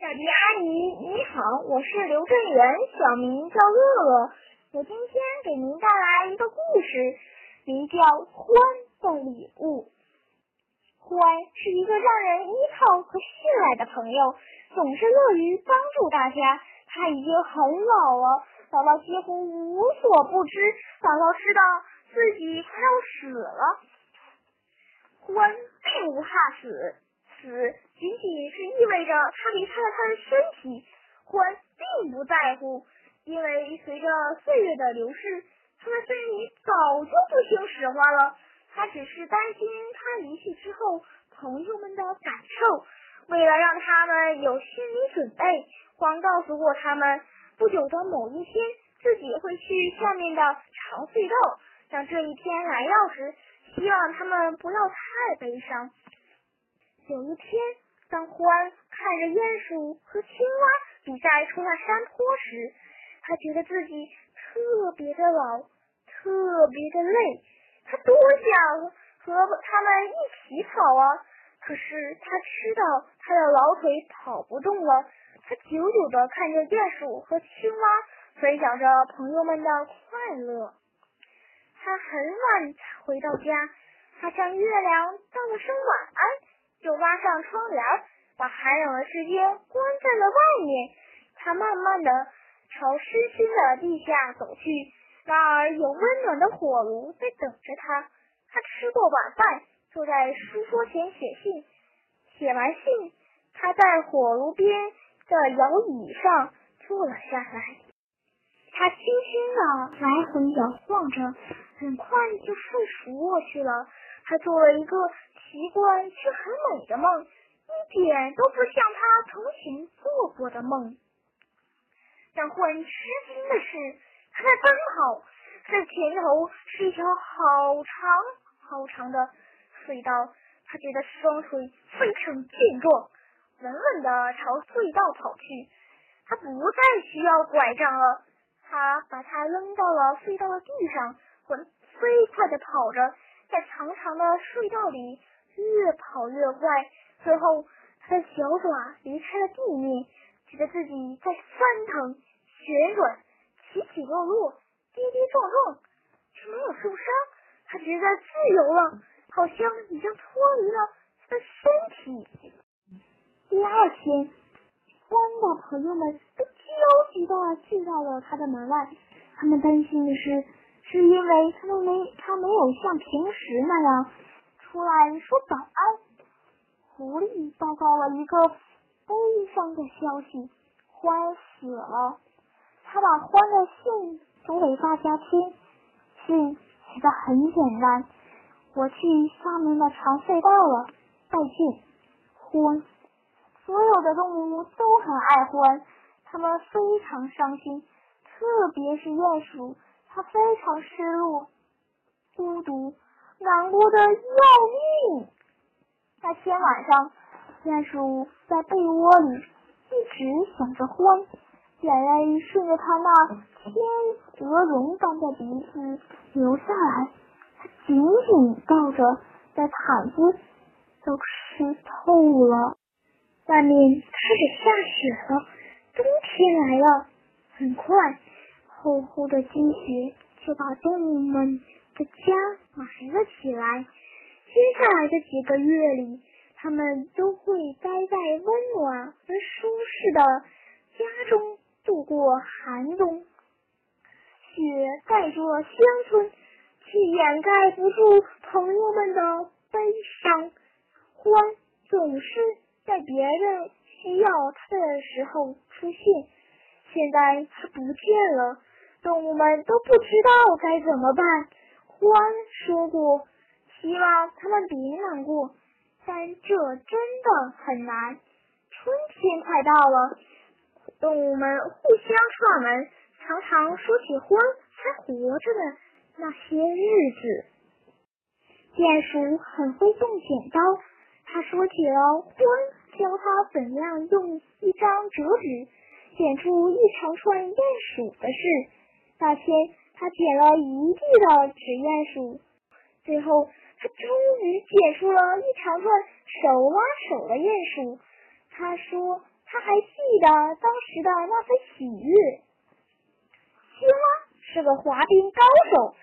小迪阿姨，你好，我是刘振元，小名叫乐乐。我今天给您带来一个故事，名叫《欢的礼物》。欢是一个让人依靠和信赖的朋友，总是乐于帮助大家。他已经很老了，老到几乎无所不知，老到知道自己快要死了。欢并不怕死，死仅仅是意味着他离开了他的身体。欢并不在乎，因为随着岁月的流逝，他的身体早就不听使唤了。他只是担心他离去之后朋友们的感受。为了让他们有心理准备，欢告诉过他们，不久的某一天自己会去下面的长隧道。当这一天来到时，希望他们不要太悲伤。有一天，当欢看着鼹鼠和青蛙比赛冲下山坡时，他觉得自己特别的老，特别的累。他多想和他们一起跑啊！可是他知道他的老腿跑不动了。他久久的看着鼹鼠和青蛙，分享着朋友们的快乐。他很晚才回到家，他向月亮道了声晚安，就拉上窗帘，把寒冷的世界关在了外面。他慢慢的朝湿湿的地下走去，那儿有温暖的火炉在等着他。他吃过晚饭，坐在书桌前写信。写完信，他在火炉边的摇椅上坐了下来。他轻轻的来回摇晃着。很快就睡熟过去了。他做了一个奇怪却很美的梦，一点都不像他从前做过的梦。让欢吃惊的是，他在奔跑，他的前头是一条好长好长的隧道。他觉得双腿非常健壮，稳稳的朝隧道跑去。他不再需要拐杖了，他把它扔到了隧道的地上。飞快的跑着，在长长的隧道里越跑越快，最后他的小爪离开了地面，觉得自己在翻腾、旋转、起起落落、跌跌撞撞，却没有受伤。他觉得自由了，好像已经脱离了他的身体。第二天，光的朋友们都焦急的聚到了他的门外，他们担心的是。是因为他们没他没有像平时那样出来说早安。狐狸报告了一个悲伤的消息：欢死了。他把欢的信读给大家听。信写的很简单：我去下面的长隧道了，再见，欢。所有的动物都很爱欢，他们非常伤心，特别是鼹鼠。他非常失落、孤独、难过的要。那天晚上，鼹鼠在被窝里一直想着欢，眼泪顺着他那天鹅绒般的鼻子流下来。他紧紧抱着的毯子都湿透了。外面开始下雪了，冬天来了。很快。厚厚的积雪就把动物们的家埋了起来。接下来的几个月里，他们都会待在温暖而舒适的家中度过寒冬。雪盖住了乡村，却掩盖不住朋友们的悲伤。欢总是在别人需要他的时候出现，现在他不见了。动物们都不知道该怎么办。欢说过，希望他们别难过，但这真的很难。春天快到了，动物们互相串门，常常说起欢还活着的那些日子。鼹鼠很会用剪刀，他说起了欢教他怎样用一张折纸剪出一长串鼹鼠的事。那天，他剪了一地的纸鼹鼠，最后他终于捡出了一长串手拉手的鼹鼠。他说，他还记得当时的那份喜悦。青蛙是个滑冰高手，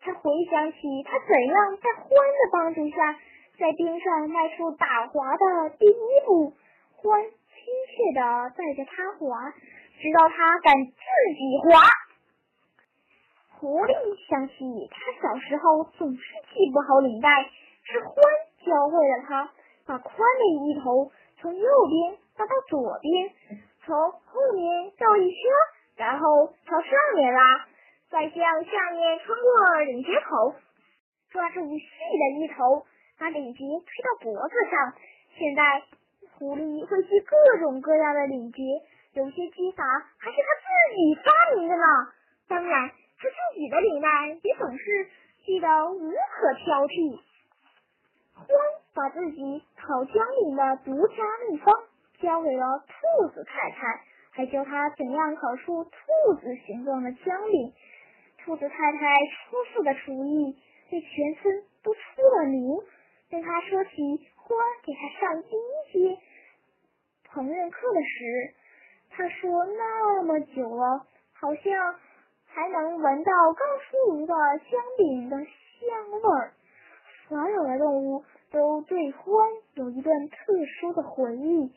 他回想起他怎样在獾的帮助下在冰上迈出打滑的第一步，獾亲切的带着他滑，直到他敢自己滑。狐狸想起他小时候总是系不好领带，是獾教会了他把宽的一头从右边拉到左边，从后面绕一圈，然后朝上面拉，再向下面穿过领结口，抓住细的一头，把领结推到脖子上。现在狐狸会系各种各样的领结，有些系法还是他自己发明的呢。当然，他自己的领带也总是系得无可挑剔。獾把自己烤姜饼的独家秘方交给了兔子太太，还教他怎样烤出兔子形状的姜饼。兔子太太出色的厨艺被全村都出了名。当他说起獾给他上第一节烹饪课的时，他说那么久了，好像还能闻到刚出炉的香饼的香味儿。所有的动物都对獾有一段特殊的回忆。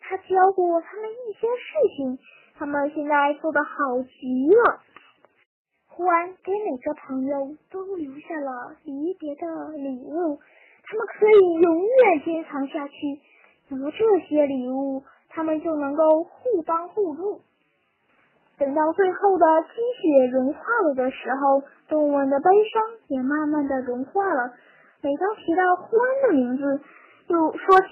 他教过他们一些事情，他们现在做的好极了。獾给每个朋友都留下了离别的礼物，他们可以永远珍藏下去。有了这些礼物，他们就能够互帮互助。等到最后的积雪融化了的时候，动物们的悲伤也慢慢的融化了。每当提到獾的名字，又说起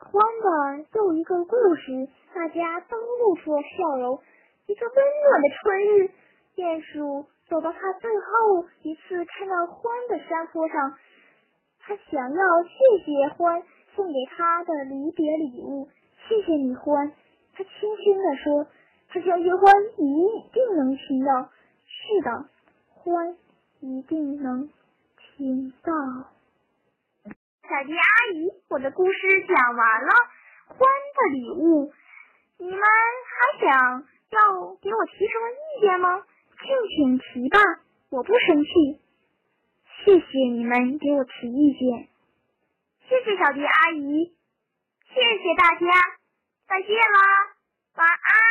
獾的又一个故事，大家都露出了笑容。一个温暖的春日，鼹鼠走到他最后一次看到獾的山坡上，他想要谢谢獾送给他的离别礼物。谢谢你，獾，他轻轻地说。他相信獾一定能听到。是的，欢一定能。听到，小迪阿姨，我的故事讲完了。欢的礼物，你们还想要给我提什么意见吗？尽情提吧，我不生气。谢谢你们给我提意见，谢谢小迪阿姨，谢谢大家，再见了，晚安。